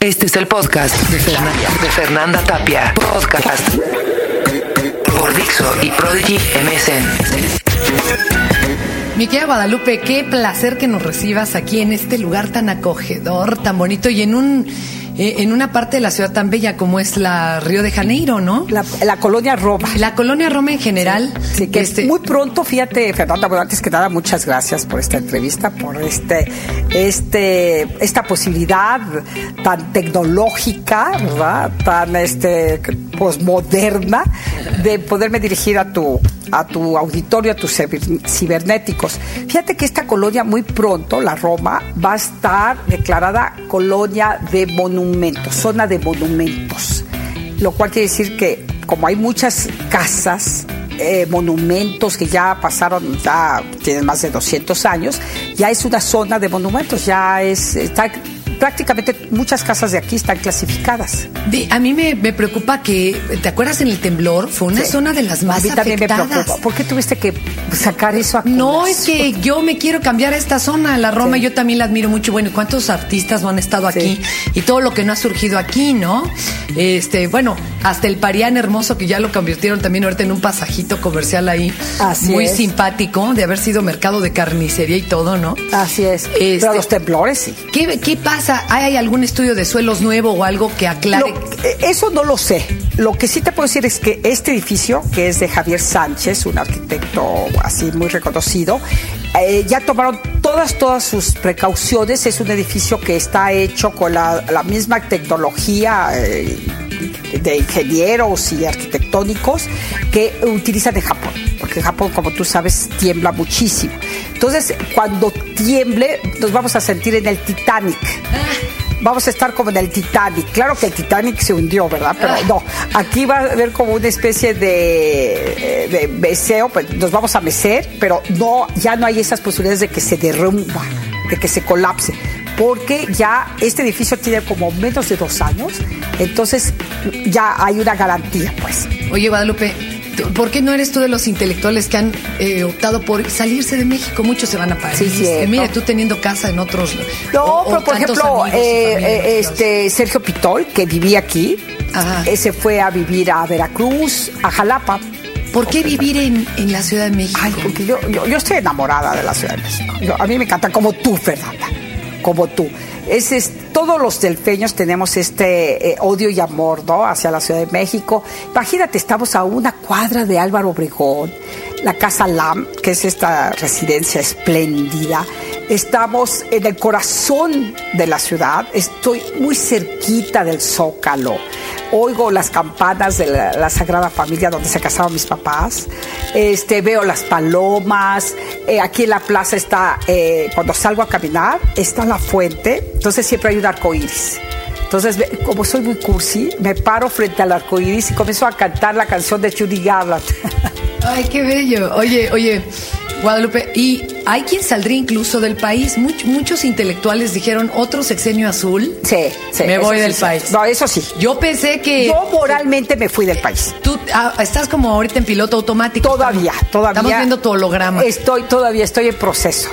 Este es el podcast de Fernanda, de Fernanda Tapia. Podcast por Dixo y Prodigy MSN. Mi querida Guadalupe, qué placer que nos recibas aquí en este lugar tan acogedor, tan bonito y en un eh, en una parte de la ciudad tan bella como es la Río de Janeiro, ¿no? La, la colonia Roma. La colonia Roma en general. Sí, que este, muy pronto, fíjate, Fernanda, bueno, antes que nada, muchas gracias por esta entrevista, por este, este, esta posibilidad tan tecnológica, ¿verdad? Tan este posmoderna de poderme dirigir a tu a tu auditorio, a tus cibernéticos. Fíjate que esta colonia muy pronto, la Roma, va a estar declarada colonia de monumentos, zona de monumentos. Lo cual quiere decir que como hay muchas casas, eh, monumentos que ya pasaron, ya tienen más de 200 años, ya es una zona de monumentos, ya es, está prácticamente muchas casas de aquí están clasificadas. a mí me, preocupa que, ¿te acuerdas en el temblor? Fue una zona de las más a mí también me preocupa. ¿Por qué tuviste que sacar eso aquí? No, es que yo me quiero cambiar a esta zona, la Roma, yo también la admiro mucho. Bueno, ¿cuántos artistas no han estado aquí? Y todo lo que no ha surgido aquí, ¿no? Este, bueno, hasta el Parián hermoso que ya lo convirtieron también ahorita en un pasajito comercial ahí. Así muy simpático, de haber sido mercado de carnicería y todo, ¿no? Así es. Pero este, los temblores sí. ¿Qué, qué pasa? ¿Hay algún estudio de suelos nuevo o algo que aclare? Eh, eso no lo sé. Lo que sí te puedo decir es que este edificio, que es de Javier Sánchez, un arquitecto así muy reconocido, eh, ya tomaron todas, todas sus precauciones. Es un edificio que está hecho con la, misma tecnología. Eh, de ingenieros y arquitectónicos que utilizan en Japón, porque Japón, como tú sabes, tiembla muchísimo. Entonces, cuando tiemble, nos vamos a sentir en el Titanic. Vamos a estar como en el Titanic. Claro que el Titanic se hundió, ¿verdad? Pero no, aquí va a haber como una especie de, eh, de meseo, pues nos vamos a mecer, pero no, ya no hay esas posibilidades de que se derrumba, de que se colapse porque ya este edificio tiene como menos de dos años, entonces ya hay una garantía, pues. Oye, Guadalupe, ¿por qué no eres tú de los intelectuales que han eh, optado por salirse de México? Muchos se van a París. Sí, sí. mire, tú teniendo casa en otros. No, pero por ejemplo, eh, eh, este Sergio Pitol, que vivía aquí, ese fue a vivir a Veracruz, a Jalapa. ¿Por qué vivir en, en, la Ciudad de México? Ay, porque yo, yo, yo, estoy enamorada de la Ciudad de México. a mí me encanta como tú, Fernanda como tú. Es, todos los delfeños tenemos este eh, odio y amor ¿no? hacia la Ciudad de México. Imagínate, estamos a una cuadra de Álvaro Obregón, la Casa Lam, que es esta residencia espléndida. Estamos en el corazón de la ciudad, estoy muy cerquita del Zócalo oigo las campanas de la, Sagrada Familia donde se casaron mis papás, este, veo las palomas, eh, aquí en la plaza está, eh, cuando salgo a caminar, está la fuente, entonces siempre hay un arco iris. Entonces, como soy muy cursi, me paro frente al arco iris y comienzo a cantar la canción de Judy Garland. Ay, qué bello. Oye, oye, Guadalupe, y hay quien saldría incluso del país. muchos intelectuales dijeron otro sexenio azul. Sí, sí. Me voy del país. No, eso sí. Yo pensé que. Yo moralmente me fui del país. Tú ah, estás como ahorita en piloto automático. Todavía, todavía. Estamos viendo tu holograma. Estoy, todavía estoy en proceso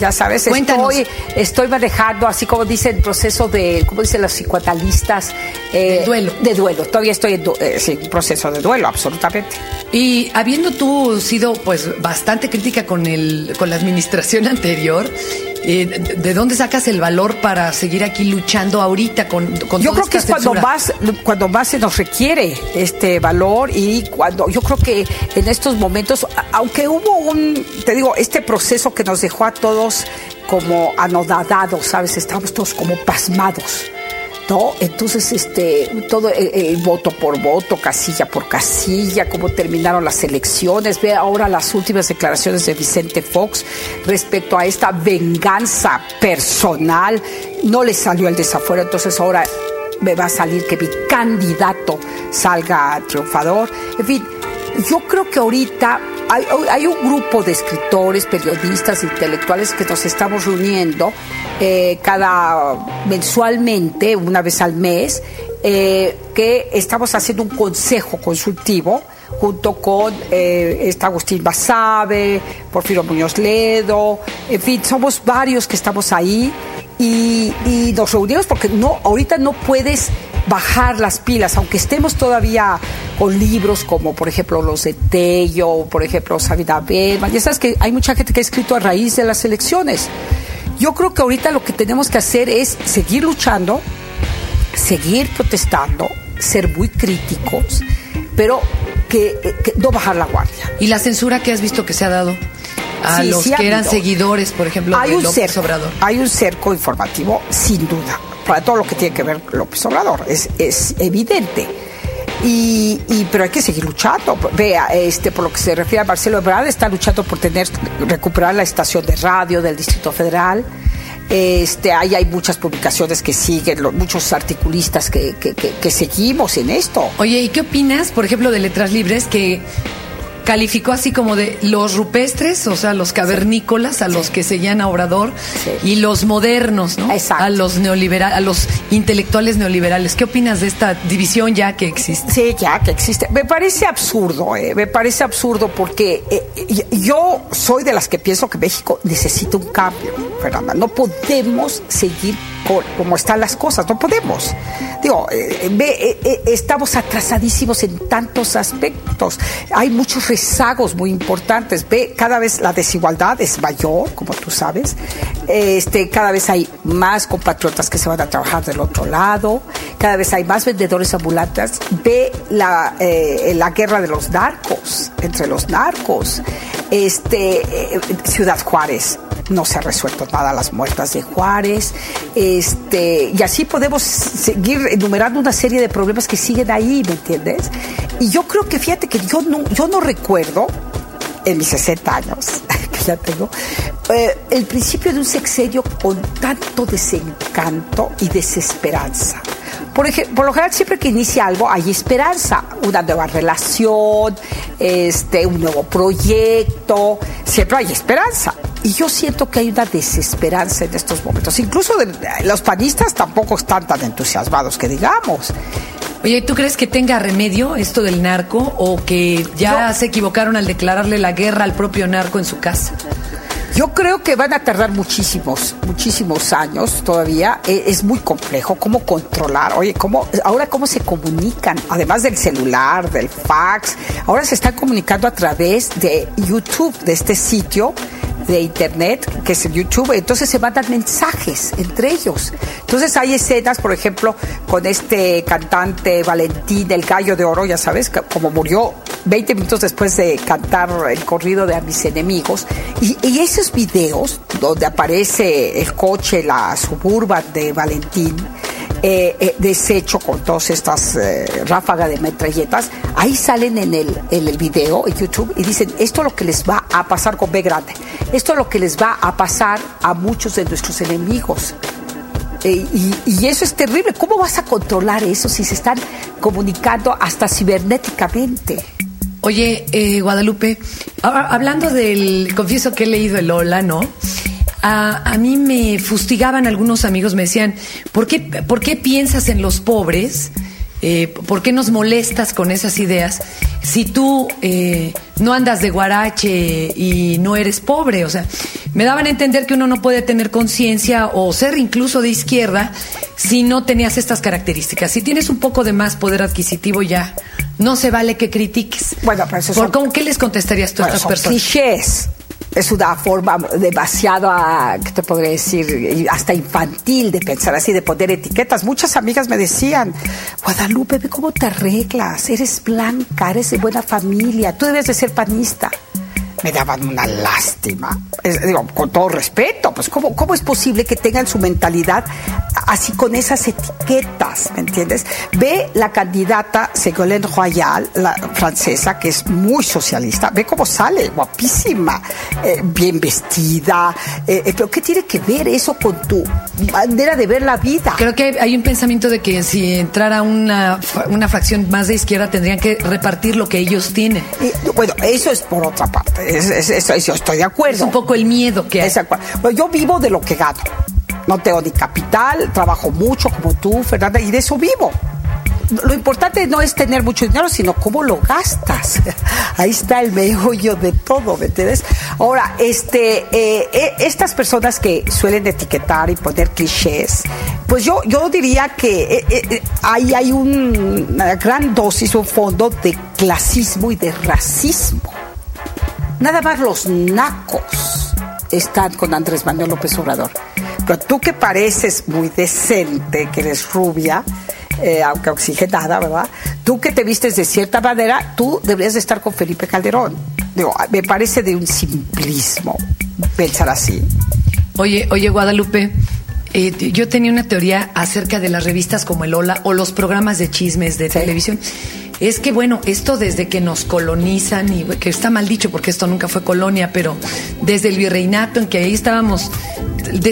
ya sabes, estoy, estoy manejando, así como dice el proceso de, ¿cómo dicen los psicoanalistas? Eh, duelo. De duelo, todavía estoy en eh, proceso de duelo, absolutamente. Y habiendo tú sido pues bastante crítica con, el, con la administración anterior, eh, ¿De dónde sacas el valor para seguir aquí luchando ahorita con, con Yo creo que es cuando más, cuando más se nos requiere este valor y cuando yo creo que en estos momentos, aunque hubo un, te digo, este proceso que nos dejó a todos como anodadados, ¿sabes? Estábamos todos como pasmados ¿no? Entonces, este, todo el, voto por voto, casilla por casilla, cómo terminaron las elecciones, ve ahora las últimas declaraciones de Vicente Fox respecto a esta venganza personal, no le salió el desafuero, entonces ahora me va a salir que mi candidato salga triunfador, en fin, yo creo que ahorita hay, un grupo de escritores, periodistas, intelectuales que nos estamos reuniendo eh, cada mensualmente, una vez al mes, eh, que estamos haciendo un consejo consultivo junto con eh, está Agustín Basabe, Porfirio Muñoz Ledo, en fin, somos varios que estamos ahí y, y nos reunimos porque no, ahorita no puedes bajar las pilas, aunque estemos todavía con libros como por ejemplo los de Tello, por ejemplo Sabina Berman, ya sabes que hay mucha gente que ha escrito a raíz de las elecciones. Yo creo que ahorita lo que tenemos que hacer es seguir luchando, seguir protestando, ser muy críticos, pero que, que no bajar la guardia. ¿Y la censura que has visto que se ha dado? A Sí, los sí que eran seguidores, por ejemplo, hay de un López cerco, Obrador. hay un cerco informativo, sin duda, para todo lo que tiene que ver con López Obrador, es, es evidente. Y, pero hay que seguir luchando. Vea, este, por lo que se refiere a Marcelo Ebrard, está luchando por tener, recuperar la estación de radio del Distrito Federal. Este, ahí hay muchas publicaciones que siguen, muchos articulistas que- que- que seguimos en esto. Oye, ¿y qué opinas, por ejemplo, de Letras Libres que calificó así como de los rupestres, o sea, los cavernícolas, a los que seguían a Obrador, Sí. y los modernos, ¿no? Exacto. A los neoliberales, a los intelectuales neoliberales. ¿Qué opinas de esta división ya que existe? Sí, ya que existe. Me parece absurdo, eh, me parece absurdo porque eh, yo soy de las que pienso que México necesita un cambio, Fernanda. No podemos seguir con- como están las cosas, no podemos. Digo, ve, eh, eh, estamos atrasadísimos en tantos aspectos. Hay muchos rezagos muy importantes. Ve, cada vez la desigualdad es mayor, como tú sabes. Este, cada vez hay más compatriotas que se van a trabajar del otro lado. Cada vez hay más vendedores ambulantes. Ve la, eh, la guerra de los narcos, entre los narcos. Este, eh, Ciudad Juárez. No se ha resuelto nada las muertas de Juárez. Este, y así podemos seguir enumerando una serie de problemas que siguen ahí, ¿me entiendes? Y yo creo que fíjate que yo no, yo no recuerdo en mis 60 años, que ya tengo, eh, el principio de un sexenio con tanto desencanto y desesperanza. Por, ej- por lo general, siempre que inicia algo hay esperanza, una nueva relación, este, un nuevo proyecto, siempre hay esperanza. Y yo siento que hay una desesperanza en estos momentos. Incluso de- los panistas tampoco están tan entusiasmados que digamos. Oye, ¿tú crees que tenga remedio esto del narco o que ya se equivocaron al declararle la guerra al propio narco en su casa? Yo creo que van a tardar muchísimos, muchísimos años todavía. E- Es muy complejo cómo controlar. Oye, cómo ahora cómo se comunican, además del celular, del fax. Ahora se están comunicando a través de YouTube, de este sitio de internet que es el YouTube. Entonces se mandan mensajes entre ellos. Entonces hay escenas, por ejemplo, con este cantante Valentín, el gallo de oro, ya sabes, como murió 20 minutos después de cantar el corrido de A mis enemigos. Y, y esos videos donde aparece el coche, la suburban de Valentín, eh, eh, deshecho con todas estas eh, ráfagas de metralletas, ahí salen en el, en el video, en YouTube, y dicen, esto es lo que les va a pasar con B grande, esto es lo que les va a pasar a muchos de nuestros enemigos. Eh, y, eso es terrible. ¿Cómo vas a controlar eso si se están comunicando hasta cibernéticamente? Oye, Guadalupe, hablando del, confieso que he leído el Lola, ¿no? A, a mí me fustigaban algunos amigos, me decían, ¿por qué, por qué piensas en los pobres? Eh, ¿Por qué nos molestas con esas ideas si tú eh, no andas de guarache y no eres pobre? O sea, me daban a entender que uno no puede tener conciencia o ser incluso de izquierda si no tenías estas características. Si tienes un poco de más poder adquisitivo ya, no se vale que critiques. Bueno, pero eso ¿Por son- cómo, ¿Qué les contestarías tú a estas son personas? clichés. Es una forma demasiado, ah, ¿qué te podría decir? Hasta infantil de pensar así, de poner etiquetas. Muchas amigas me decían, Guadalupe, ve cómo te arreglas, eres blanca, eres de buena familia, tú debes de ser panista. Me daban una lástima. Es- digo, con todo respeto, pues ¿cómo, ¿cómo es posible que tengan su mentalidad así con esas etiquetas, ¿me entiendes? Ve la candidata Ségolène Royal, la francesa, que es muy socialista, ve cómo sale, guapísima, eh, bien vestida, eh, eh, pero ¿qué tiene que ver eso con tu manera de ver la vida? Creo que hay un pensamiento de que si entrara una, una fracción más de izquierda tendrían que repartir lo que ellos tienen. Y, bueno, eso es por otra parte, es- es- eso- yo estoy de acuerdo. Es un poco el miedo que hay. Bueno, yo vivo de lo que gano. No tengo ni capital, trabajo mucho como tú, Fernanda, y de eso vivo. lo importante no es tener mucho dinero, sino cómo lo gastas. Ahí está el meollo de todo, ¿me entiendes? Ahora, este, eh, eh, estas personas que suelen etiquetar y poner clichés, pues yo, yo diría que eh, ahí hay una gran dosis, un fondo de clasismo y de racismo. Nada más los nacos están con Andrés Manuel López Obrador. Pero tú que pareces muy decente, que eres rubia, eh, aunque oxigenada, ¿verdad? Tú que te vistes de cierta manera, tú deberías de estar con Felipe Calderón. Digo, me parece de un simplismo pensar así. Oye, oye, Guadalupe, eh, yo tenía una teoría acerca de las revistas como el Hola o los programas de chismes de televisión. Es que, bueno, esto desde que nos colonizan, y que está mal dicho porque esto nunca fue colonia, pero desde el virreinato en que ahí estábamos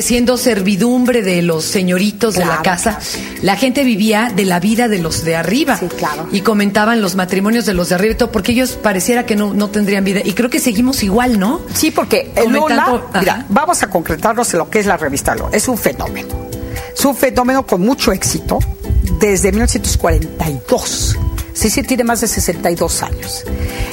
siendo servidumbre de los señoritos de la casa, la gente vivía de la vida de los de arriba. Sí, claro. Y comentaban los matrimonios de los de arriba y todo, porque ellos pareciera que no, no tendrían vida. Y creo que seguimos igual, ¿no? Sí, porque el Lola, mira, vamos a concretarnos en lo que es la revista Lola. Es un fenómeno. Es un fenómeno con mucho éxito desde 1942 sí tiene más de 62 años.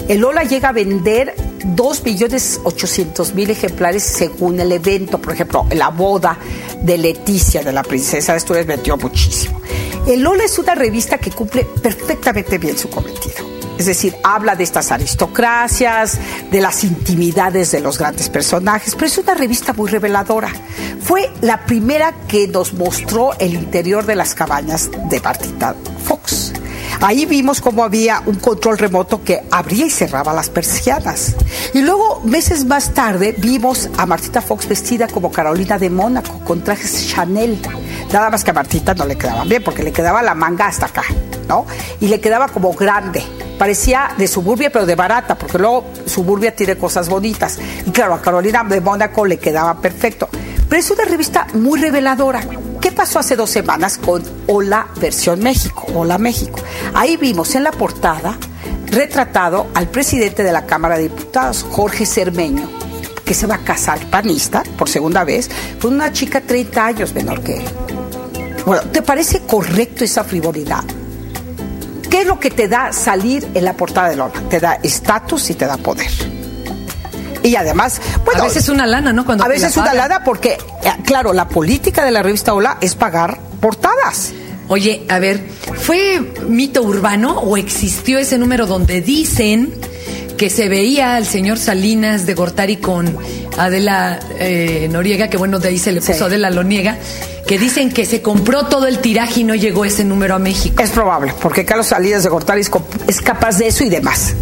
El Lola llega a vender 2.800.000 ejemplares según el evento. Por ejemplo, la boda de Leticia, de la princesa esto les vendió muchísimo. El Lola es una revista que cumple perfectamente bien su cometido. Es decir, habla de estas aristocracias, de las intimidades de los grandes personajes, pero es una revista muy reveladora. Fue la primera que nos mostró el interior de las cabañas de Martita Fox. Ahí vimos cómo había un control remoto que abría y cerraba las persianas. Y luego, meses más tarde, vimos a Martita Fox vestida como Carolina de Mónaco, con trajes Chanel. Nada más que a Martita no le quedaban bien, porque le quedaba la manga hasta acá, ¿no? Y le quedaba como grande. Parecía de suburbia, pero de barata, porque luego suburbia tiene cosas bonitas. Y claro, a Carolina de Mónaco le quedaba perfecto. Pero es una revista muy reveladora. ¿Qué pasó hace dos semanas con Hola Versión México? Hola México. Ahí vimos en la portada retratado al presidente de la Cámara de Diputados, Jorge Cermeño, que se va a casar panista por segunda vez con una chica 30 años menor que él. Bueno, ¿te parece correcto esa frivolidad? ¿Qué es lo que te da salir en la portada de Lola? Te da estatus y te da poder. Y además, bueno. A veces una lana, ¿no? Cuando a veces una lana porque, eh, claro, la política de la revista Hola es pagar portadas. Oye, a ver, ¿fue mito urbano o existió ese número donde dicen que se veía al señor Salinas de Gortari con Adela eh, Noriega, que bueno, de ahí se le puso Adela Loniega, que dicen que se compró todo el tiraje y no llegó ese número a México? Es probable, porque Carlos Salinas de Gortari es capaz de eso y demás.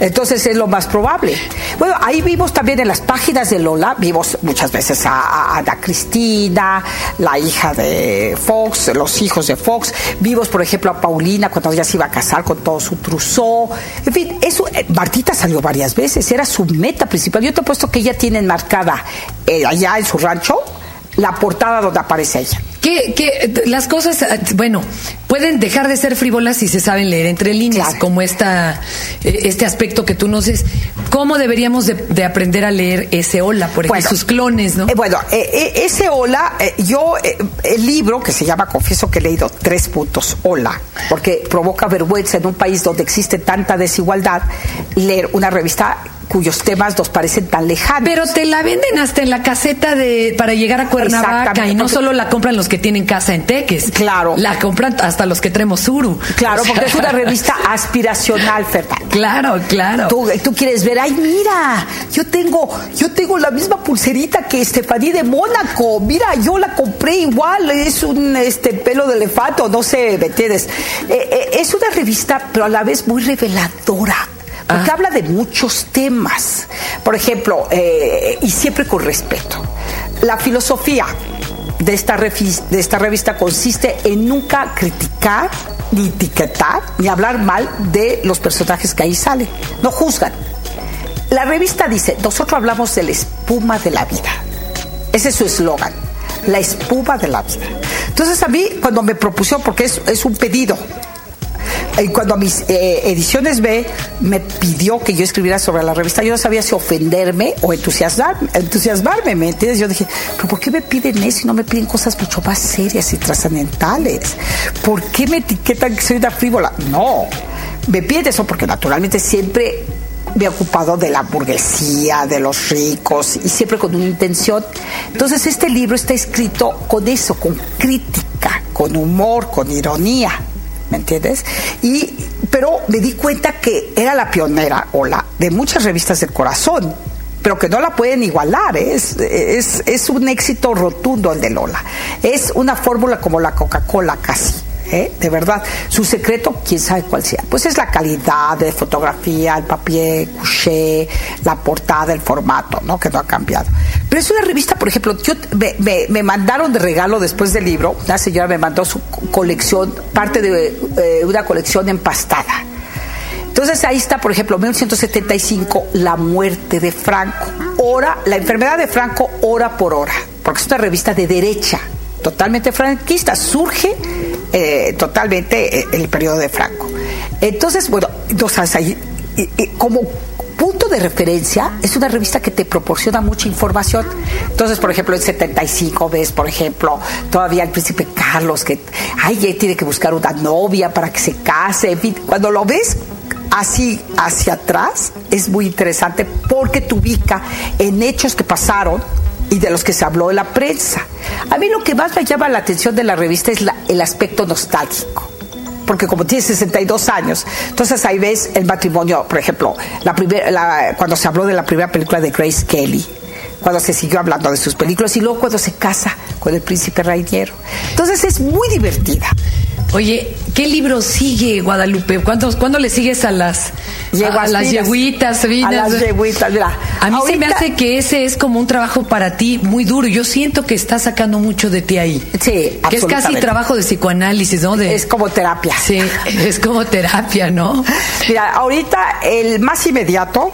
Entonces es lo más probable. Bueno, ahí vimos también en las páginas de Lola, vimos muchas veces a, Ana Cristina, la hija de Fox, los hijos de Fox, vimos por ejemplo a Paulina cuando ella se iba a casar con todo su trousseau. En fin, eso, eh, Martita salió varias veces, era su meta principal. Yo te he puesto que ella tiene enmarcada eh, allá en su rancho la portada donde aparece ella. Que, las cosas, bueno, pueden dejar de ser frívolas si se saben leer entre líneas, como esta, eh, este aspecto que tú nos dices. ¿Cómo deberíamos de, aprender a leer ese hola, por ejemplo, sus clones, no? Eh, bueno, eh, ese hola, yo, el libro que se llama, confieso que he leído tres puntos, hola, porque provoca vergüenza en un país donde existe tanta desigualdad, leer una revista cuyos temas nos parecen tan lejanos. Pero te la venden hasta en la caseta de para llegar a Cuernavaca y no solo la compran los que tienen casa en Teques. Claro. La compran hasta los que tenemos Uru. Claro, porque es una revista aspiracional, Fernanda. Claro, claro. Tú, quieres ver, ay, mira, yo tengo, yo tengo la misma pulserita que Estefaní de Mónaco. Mira, yo la compré igual, es un este pelo de elefante, no sé, ¿me entiendes? Eh, eh, es una revista, pero a la vez muy reveladora porque ah. habla de muchos temas. Por ejemplo, eh, y siempre con respeto, la filosofía de esta, de esta revista consiste en nunca criticar, ni etiquetar, ni hablar mal de los personajes que ahí salen. No juzgan. La revista dice, nosotros hablamos de la espuma de la vida. Ese es su eslogan, la espuma de la vida. Entonces a mí, cuando me propusieron, porque es, es un pedido, y cuando a mis eh, ediciones B me pidió que yo escribiera sobre la revista, yo no sabía si ofenderme o entusiasmar, entusiasmarme, ¿me entiendes? Yo dije, pero ¿por qué me piden eso y no me piden cosas mucho más serias y trascendentales? ¿Por qué me etiquetan que soy una frívola? No, me piden eso porque naturalmente siempre me he ocupado de la burguesía, de los ricos y siempre con una intención. Entonces este libro está escrito con eso, con crítica, con humor, con ironía. ¿Me entiendes? Y, pero me di cuenta que era la pionera o la de muchas revistas del corazón, pero que no la pueden igualar. ¿eh? Es, es, es un éxito rotundo el de Lola. Es una fórmula como la Coca-Cola casi. ¿Eh? de verdad. Su secreto, quién sabe cuál sea. Pues es la calidad de fotografía, el papier, couché, la portada, el formato, ¿no? Que no ha cambiado. Pero es una revista, por ejemplo, yo me, me, mandaron de regalo después del libro, una señora me mandó su colección, parte de eh, una colección empastada. Entonces ahí está, por ejemplo, 1975, la muerte de Franco. Hora, la enfermedad de Franco hora por hora, porque es una revista de derecha, totalmente franquista. Surge eh, totalmente eh, el periodo de Franco. Entonces, bueno, entonces ahí, como punto de referencia es una revista que te proporciona mucha información. Entonces, por ejemplo, en 75 ves, por ejemplo, todavía el príncipe Carlos que, ay, tiene que buscar una novia para que se case. En fin, cuando lo ves así hacia atrás es muy interesante porque te ubica en hechos que pasaron y de los que se habló en la prensa. A mí lo que más me llama la atención de la revista es el aspecto nostálgico. Porque como tiene 62 años, entonces ahí ves el matrimonio, por ejemplo, la primera, cuando se habló de la primera película de Grace Kelly, cuando se siguió hablando de sus películas y luego cuando se casa con el príncipe Rainiero. Entonces es muy divertida. Oye, ¿qué libro sigue Guadalupe? ¿Cuándo, le sigues a las, a, las yeguitas? A las yeguitas, mira. A mí se me hace que ese es como un trabajo para ti muy duro. Yo siento que estás sacando mucho de ti ahí. Sí, Que es casi trabajo de psicoanálisis, ¿no? es como terapia. Sí, es como terapia, ¿no? Mira, ahorita el más inmediato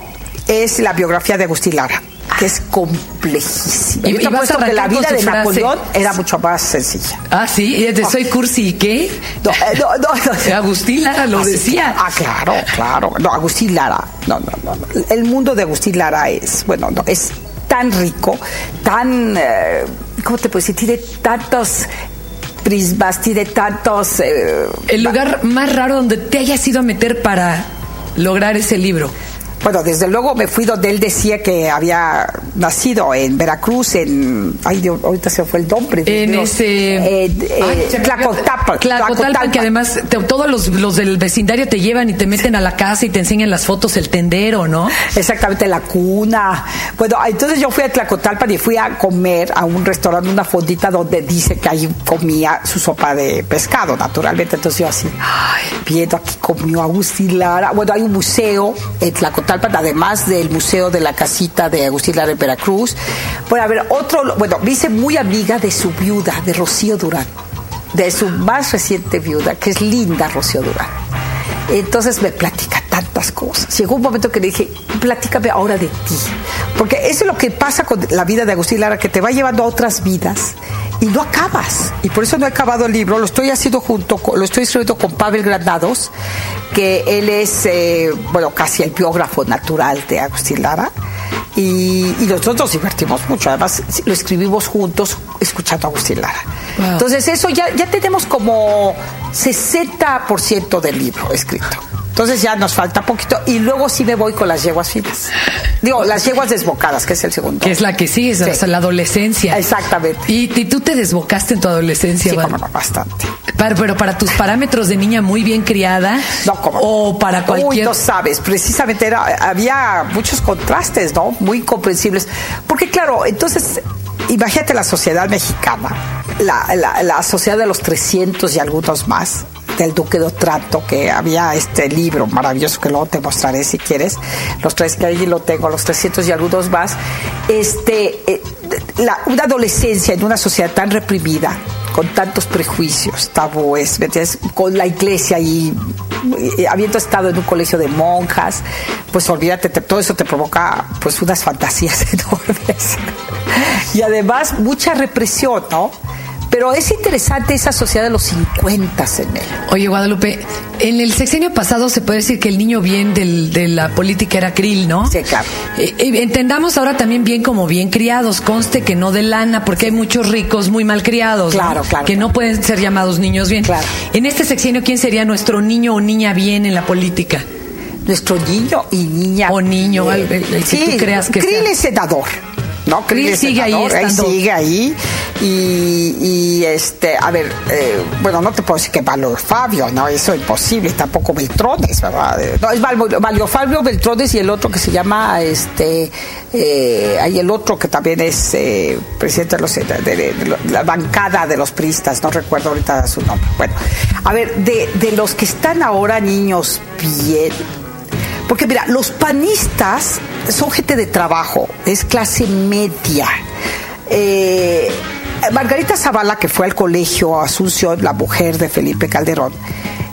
es la biografía de Agustín Lara que es complejísima. Y, Yo te que la vida de Napoleón era mucho más sencilla. Ah, sí, y soy cursi, ¿qué? No, eh, no, no, Agustín Lara lo decía. Ah, claro, claro. No, Agustín Lara. No, no, no. El mundo de Agustín Lara es, bueno, no, es tan rico, tan, eh, ¿cómo te puedo decir? Tiene tantos prismas, tiene tantos... Eh, el lugar más raro donde te hayas ido a meter para lograr ese libro. Bueno, desde luego me fui donde él decía que había nacido en Veracruz, en. Ay, Dios, ahorita se fue el nombre. En ese. Eh, eh, que además todos los, los, del vecindario te llevan y te meten a la casa y te enseñan las fotos, el tendero, ¿no? Exactamente, la cuna. Bueno, entonces yo fui a Tlacotalpan y fui a comer a un restaurante, una fondita donde dice que ahí comía su sopa de pescado, naturalmente. Entonces yo así, ay, viendo aquí comió Agustín Lara. Bueno, hay un museo en Tlacotalpan además del Museo de la Casita de Agustín Lara en Veracruz. A ver, otro, bueno, me muy amiga de su viuda, de Rocío Durán, de su más reciente viuda, que es linda Rocío Durán. Entonces me platica tantas cosas. Llegó un momento que le dije, platícame ahora de ti. Porque eso es lo que pasa con la vida de Agustín Lara, que te va llevando a otras vidas y no acabas. Y por eso no he acabado el libro. Lo estoy haciendo junto, lo estoy escribiendo con Pavel Granados, que él es, eh, bueno, casi el biógrafo natural de Agustín Lara. Y, nosotros nos divertimos mucho. Además, lo escribimos juntos escuchando a Agustín Lara. Entonces, eso ya, ya tenemos como 60% del libro escrito. Entonces ya nos falta poquito y luego sí me voy con las yeguas finas. Digo, las yeguas desbocadas, que es el segundo. Que es la que sigue, es la adolescencia. Exactamente. ¿Y, tú te desbocaste en tu adolescencia? Sí, como bastante. Pero, para tus parámetros de niña muy bien criada. No, como. O para cualquier. Uy, no sabes, precisamente era, había muchos contrastes, ¿no? Muy comprensibles. Porque claro, entonces imagínate la sociedad mexicana, la, la, la, sociedad de los 300 y algunos más, del Duque de Otranto, que había este libro maravilloso que luego te mostraré si quieres, los tres que ahí lo tengo, los 300 y algunos más, este, eh, una adolescencia en una sociedad tan reprimida, con tantos prejuicios, tabúes, con la iglesia y, habiendo estado en un colegio de monjas, pues olvídate, todo eso te provoca pues unas fantasías enormes. y además mucha represión, ¿no? Pero es interesante esa sociedad de los 50 en él. Oye, Guadalupe, en el sexenio pasado se puede decir que el niño bien del, de la política era Krill, ¿no? Sí, claro. Eh, eh, entendamos ahora también bien como bien criados, conste que no de lana, porque hay muchos ricos muy mal criados. ¿no? Claro, claro, Que no pueden ser llamados niños bien. Claro. En este sexenio, ¿quién sería nuestro niño o niña bien en la política? Nuestro niño y niña. O niño, el- el- el que tú creas que Krill sea. es senador. ¿No? Krill sigue ahí sigue ahí. Y, y, este, a ver, eh, bueno, no te puedo decir que Valio Fabio, ¿no? Eso es imposible, tampoco Beltrones, ¿verdad? Eh, No, es Val- Valio Fabio Beltrones y el otro que se llama, este, eh, hay el otro que también es eh, presidente de, los, de- de- de la bancada de los pristas, no recuerdo ahorita su nombre. Bueno, a ver, de, de los que están ahora niños bien, porque mira, los panistas son gente de trabajo, es clase media. Eh, Margarita Zavala, que fue al colegio Asunción, la mujer de Felipe Calderón,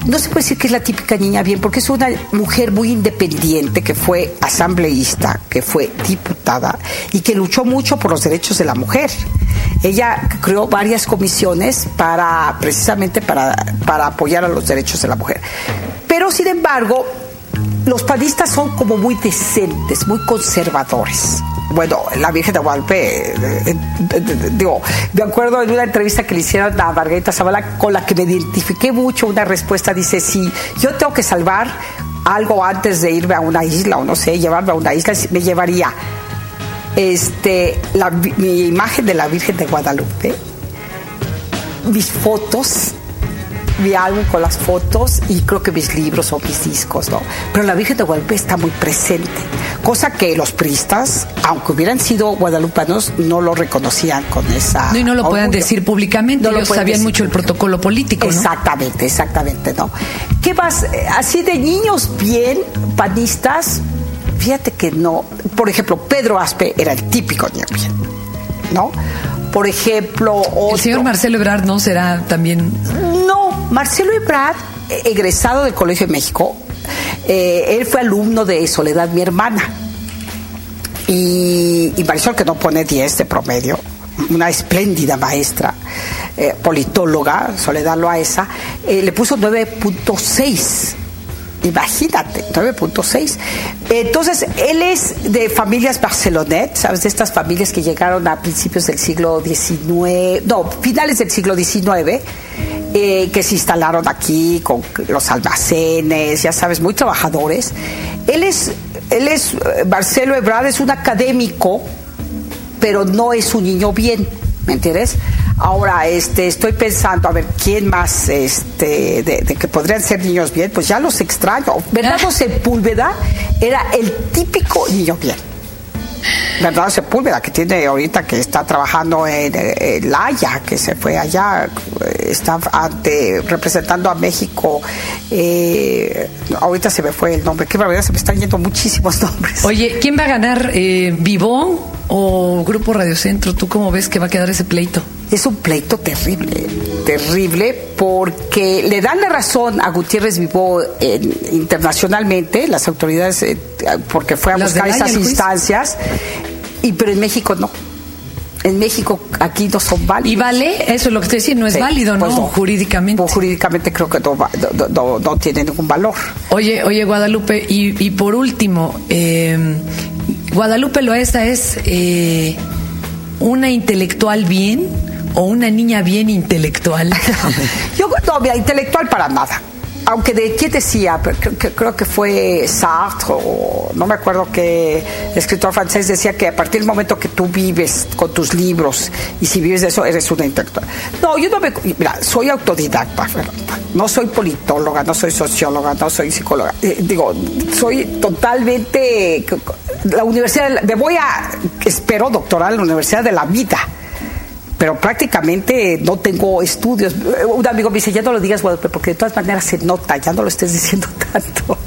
no se puede decir que es la típica niña bien, porque es una mujer muy independiente, que fue asambleísta, que fue diputada y que luchó mucho por los derechos de la mujer. Ella creó varias comisiones para, precisamente para, para apoyar a los derechos de la mujer. Pero, sin embargo, los panistas son como muy decentes, muy conservadores. Bueno, la Virgen de Guadalupe, eh, eh, eh, digo, me acuerdo en una entrevista que le hicieron a Margarita Zavala con la que me identifiqué mucho, una respuesta dice, si yo tengo que salvar algo antes de irme a una isla o no sé, llevarme a una isla, me llevaría este, la, mi imagen de la Virgen de Guadalupe, mis fotos, mi álbum con las fotos y creo que mis libros o mis discos, ¿no? Pero la Virgen de Guadalupe está muy presente, cosa que los priistas, aunque hubieran sido guadalupanos, no lo reconocían con esa. No, y no lo puedan decir públicamente, No lo ellos sabían mucho el protocolo político, ¿no? Exactamente, exactamente, ¿no? ¿Qué más? Eh, Así de niños bien, panistas, fíjate que no. Por ejemplo, Pedro Aspe era el típico niño bien, ¿no? Por ejemplo, otro. El señor Marcelo Ebrard no será también... Marcelo Ebrard, eh, egresado del Colegio de México, eh, él fue alumno de Soledad, mi hermana. Y, y Marisol, que no pone 10 de promedio, una espléndida maestra, eh, politóloga, Soledad Loaesa, le puso 9.6. Imagínate, 9.6. Entonces, él es de familias Barcelonet, ¿sabes? De estas familias que llegaron a principios del siglo XIX, no, finales del siglo XIX, eh, que se instalaron aquí con los almacenes, ya sabes, muy trabajadores. Él es, él es, eh, Marcelo Ebrard es un académico, pero no es un niño bien, ¿me entiendes? Ahora, este, estoy pensando, a ver, ¿quién más, este, de, de que podrían ser niños bien? Pues ya los extraño. Bernardo Sepúlveda era el típico niño bien. Bernardo Sepúlveda, que tiene ahorita que está trabajando en, en La Haya, que se fue allá, está ante, representando a México. eh, ahorita se me fue el nombre, qué barbaridad, se me están yendo muchísimos nombres. Oye, ¿quién va a ganar? Eh, ¿Vivo o Grupo Radio Centro? ¿Tú cómo ves que va a quedar ese pleito? Es un pleito terrible, terrible, porque le dan la razón a Gutiérrez Vivó en- internacionalmente, las autoridades, eh, porque fue a buscar esas instancias, y pero en México no. En México aquí no son válidos. ¿Y vale? Eso es lo que estoy diciendo, no es Sí, válido, pues ¿no? Jurídicamente. Pues jurídicamente creo que no- no- no tiene ningún valor. Oye, oye, Guadalupe, y, y por último, eh, Guadalupe Loesa es eh, una intelectual bien o una niña bien intelectual. Yo no, intelectual para nada. Aunque de quién decía, creo, que- fue Sartre o no me acuerdo qué escritor francés decía que a partir del momento que tú vives con tus libros y si vives de eso eres una intelectual. No, yo no me, mira, soy autodidacta, no soy politóloga, no soy socióloga, no soy psicóloga. Eh, digo, soy totalmente la universidad, me voy a espero doctoral en la Universidad de la Vida pero prácticamente no tengo estudios. Un amigo me dice, ya no lo digas, Guadalupe, porque de todas maneras se nota, ya no lo estés diciendo tanto.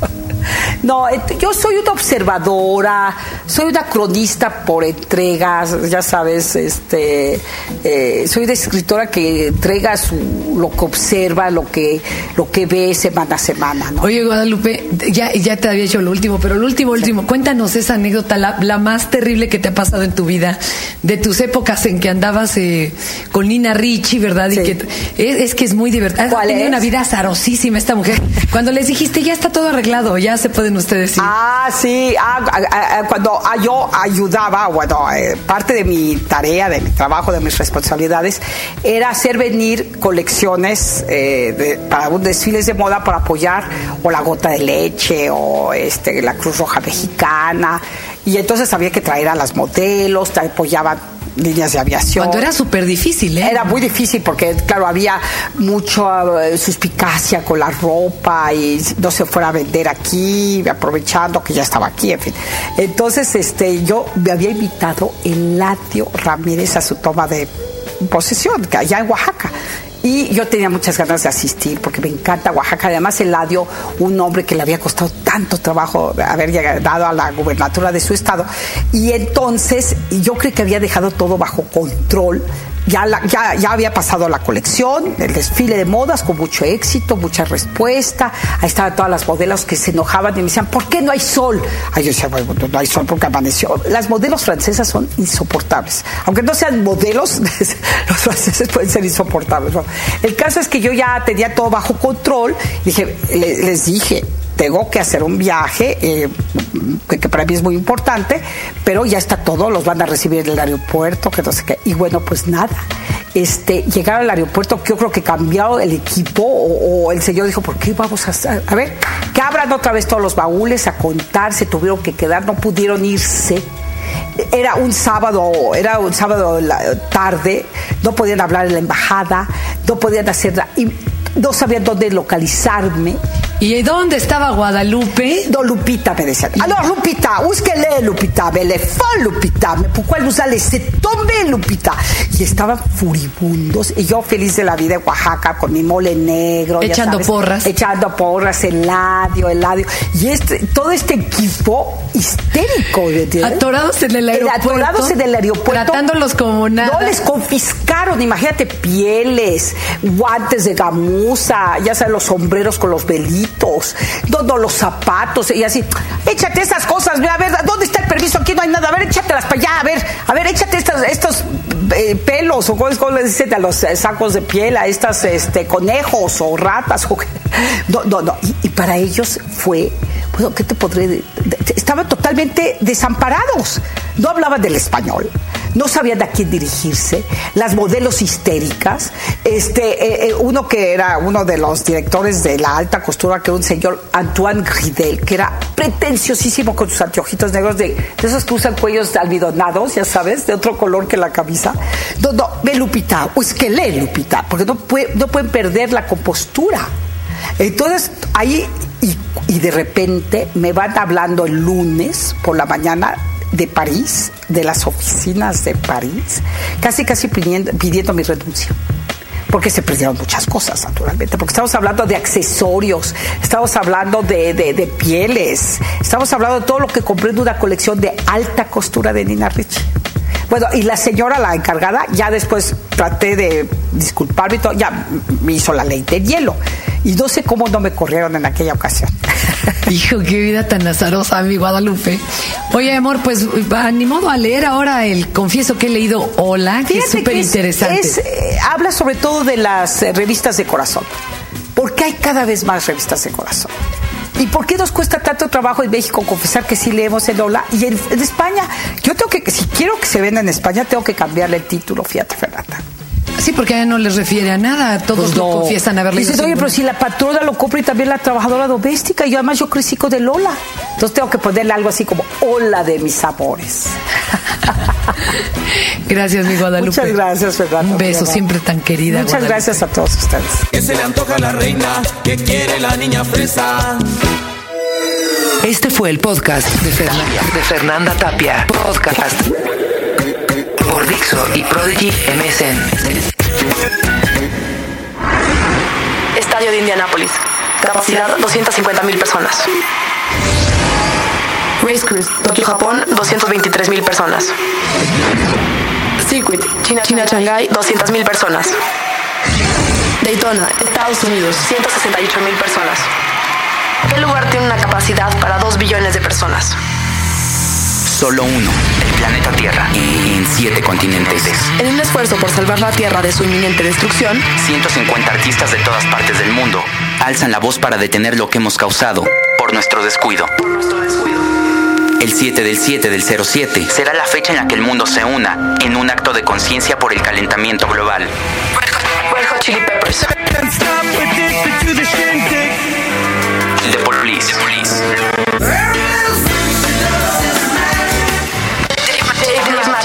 No, eh, yo soy una observadora, soy una cronista por entregas, ya sabes, este, eh, soy una escritora que entrega su, lo que observa, lo que, lo que ve semana a semana. ¿no? Oye, Guadalupe, ya, ya te había hecho lo último, pero lo último, último, cuéntanos esa anécdota, la, la, más terrible que te ha pasado en tu vida, de tus épocas en que andabas eh, con Nina Ricci, ¿verdad? Sí. Y que es, es que es muy divertida. ¿Cuál Tiene es? una vida azarosísima esta mujer. Cuando les dijiste, ya está todo arreglado, ya se pueden ustedes. Ah, sí, ah, ah, ah, cuando yo ayudaba, bueno, eh, parte de mi tarea, de mi trabajo, de mis responsabilidades, era hacer venir colecciones eh, para un desfiles de moda para apoyar o la gota de leche o este, la Cruz Roja Mexicana. Y entonces había que traer a las modelos, te apoyaban líneas de aviación. Cuando era súper difícil, ¿eh? Era muy difícil porque, claro, había mucha eh, suspicacia con la ropa y no se fuera a vender aquí, aprovechando que ya estaba aquí, en fin. Entonces, este, yo me había invitado Eladio Ramírez a su toma de posesión, que allá en Oaxaca. Y yo tenía muchas ganas de asistir porque me encanta Oaxaca. Además, Eladio, un hombre que le había costado tanto trabajo haber llegado a la gubernatura de su estado. Y entonces yo creo que había dejado todo bajo control. Ya, la- ya, ya había pasado la colección, el desfile de modas con mucho éxito, mucha respuesta. Ahí estaban todas las modelos que se enojaban y me decían, ¿por qué no hay sol? Ay, yo decía, bueno, no hay sol porque amaneció. Las modelos francesas son insoportables. Aunque no sean modelos, los franceses pueden ser insoportables. El caso es que yo ya tenía todo bajo control. Dije, le- les dije, tengo que hacer un viaje eh, que, para mí es muy importante, pero ya está todo, los van a recibir en el aeropuerto, que no sé qué. Y bueno, pues nada. Este, llegaron al aeropuerto, yo creo que cambió el equipo, o, el señor dijo, ¿por qué vamos a hacer? A ver, que abran otra vez todos los baúles a contar, se tuvieron que quedar, no pudieron irse era un sábado, era un sábado tarde, no podían hablar en la embajada, no podían hacer y no sabían dónde localizarme. ¿Y dónde estaba Guadalupe? No, Lupita me decían. Alors, Lupita, qu'elle est, Lupita? Elle est folle, Lupita. Mais pourquoi elle nous a tomber, Lupita? Y estaban furibundos. Y yo feliz de la vida en Oaxaca con mi mole negro. Echando sabes, porras. Echando porras, Eladio, Eladio. Y este, todo este equipo histérico, ¿me entiendes? Atorados en el aeropuerto. Atorados en el aeropuerto. Tratándolos como nada. No, les confiscaron, imagínate, pieles, guantes de gamuza, ya sabes, los sombreros con los velitos, no, los zapatos, y así, échate esas cosas, ve a ver, ¿dónde está el permiso? Aquí no hay nada, a ver, échatelas para allá, a ver, a ver, échate estas, estos eh, pelos, o cómo les dicen a los eh, sacos de piel, a estas este, conejos o ratas, o no, no, no, y, y para ellos fue, pues, ¿qué te podré? de- de- estaban totalmente desamparados, no hablaban del español no sabían a quién dirigirse, las modelos histéricas, este, eh, eh, uno que era uno de los directores de la alta costura, que era un señor Antoine Gridel, que era pretenciosísimo con sus anteojitos negros de, esos que usan cuellos almidonados, ya sabes, de otro color que la camisa. No, no, ve Lupita, o es que lee Lupita, porque no, puede- no pueden perder la compostura. Entonces, ahí, y, y de repente me van hablando el lunes por la mañana de París, de las oficinas de París, casi casi pidiendo, pidiendo mi renuncia. Porque se perdieron muchas cosas, naturalmente. Porque estamos hablando de accesorios, estamos hablando de, de- de pieles, estamos hablando de todo lo que comprende una colección de alta costura de Nina Ricci. Bueno, y la señora, la encargada, ya después traté de disculparme y todo, ya me hizo la ley de hielo. Y no sé cómo no me corrieron en aquella ocasión. Hijo, qué vida tan azarosa, mi Guadalupe. Oye, amor, pues ni modo a leer ahora el confieso que he leído Hola, que es súper es- interesante. es, eh, habla sobre todo de las eh, revistas de corazón. ¿Por qué hay cada vez más revistas de corazón? ¿Y por qué nos cuesta tanto trabajo en México confesar que sí leemos el Hola? Y en, España, yo tengo que, si quiero que se venda en España, tengo que cambiarle el título, fíjate, Fernanda. Sí, porque ya no les refiere a nada. Todos Pues lo no. confiesan haber leído. Dices, oye, pero si la patrona lo compra y también la trabajadora doméstica, y yo además yo crecí con el Lola. Entonces tengo que ponerle algo así como Hola de mis amores. Gracias, mi Guadalupe. Muchas gracias, Fernanda. Un beso, de siempre tan querida. Muchas Guadalupe. gracias a todos ustedes. Que se le antoja a la reina, que quiere la niña fresa. Este fue el podcast de Fernanda, de Fernanda Tapia. Podcast por Dixo y Prodigy MSN. Estadio de Indianápolis. Capacidad 250 mil personas. Race Cruise, Tokio, Japón, 223.000 personas. Circuit, China, China, Shanghai, 200.000 personas. Daytona, Estados Unidos, 168.000 personas. ¿Qué lugar tiene una capacidad para 2 billones de personas? Solo uno, el planeta Tierra, en siete continentes. En un esfuerzo por salvar la Tierra de su inminente destrucción, 150 artistas de todas partes del mundo alzan la voz para detener lo que hemos causado por nuestro descuido. El 7 del 7 del 07 será la fecha en la que el mundo se una en un acto de conciencia por el calentamiento global. Chili Peppers. The Police. Dave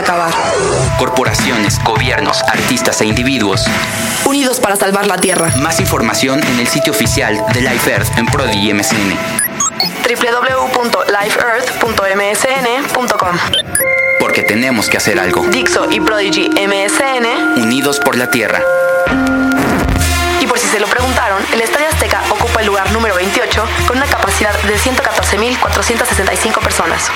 acabar. Corporaciones, gobiernos, artistas e individuos. Unidos para salvar la Tierra. Más información en el sitio oficial de Life Earth en Prodigy MSN. www.lifeearth.msn.com Porque tenemos que hacer algo. Dixo y Prodigy MSN. Unidos por la Tierra. Y por si se lo preguntaron, el Estadio Azteca ocupa el lugar número 28 con una capacidad de 114.465 personas.